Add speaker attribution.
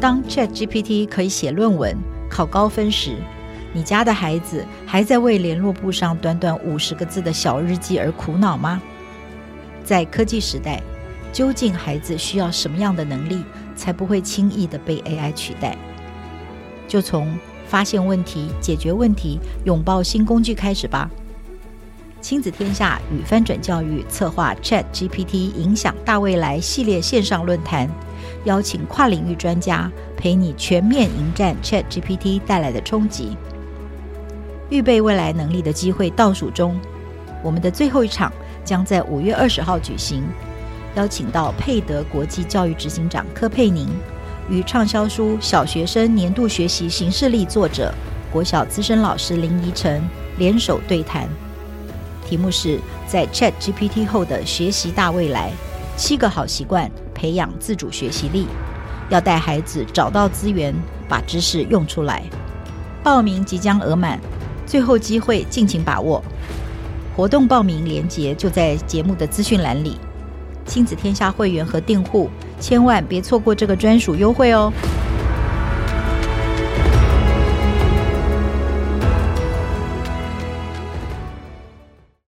Speaker 1: 当 ChatGPT 可以写论文、考高分时，你家的孩子还在为联络簿上短短五十个字的小日记而苦恼吗？在科技时代，究竟孩子需要什么样的能力，才不会轻易地被 AI 取代？就从发现问题、解决问题、拥抱新工具开始吧。亲子天下与翻转教育策划 ChatGPT 影响大未来系列线上论坛，邀请跨领域专家陪你全面迎战 ChatGPT 带来的冲击。预备未来能力的机会倒数中，我们的最后一场将在五月二十号举行，邀请到佩德国际教育执行长柯佩宁与畅销书《小学生年度学习行事历》作者国小资深老师林怡晨联手对谈，题目是在 ChatGPT 后的学习大未来：七个好习惯培养自主学习力，要带孩子找到资源，把知识用出来。报名即将额满。最后机会，尽情把握！活动报名链接就在节目的资讯栏里。亲子天下会员和订户千万别错过这个专属优惠哦！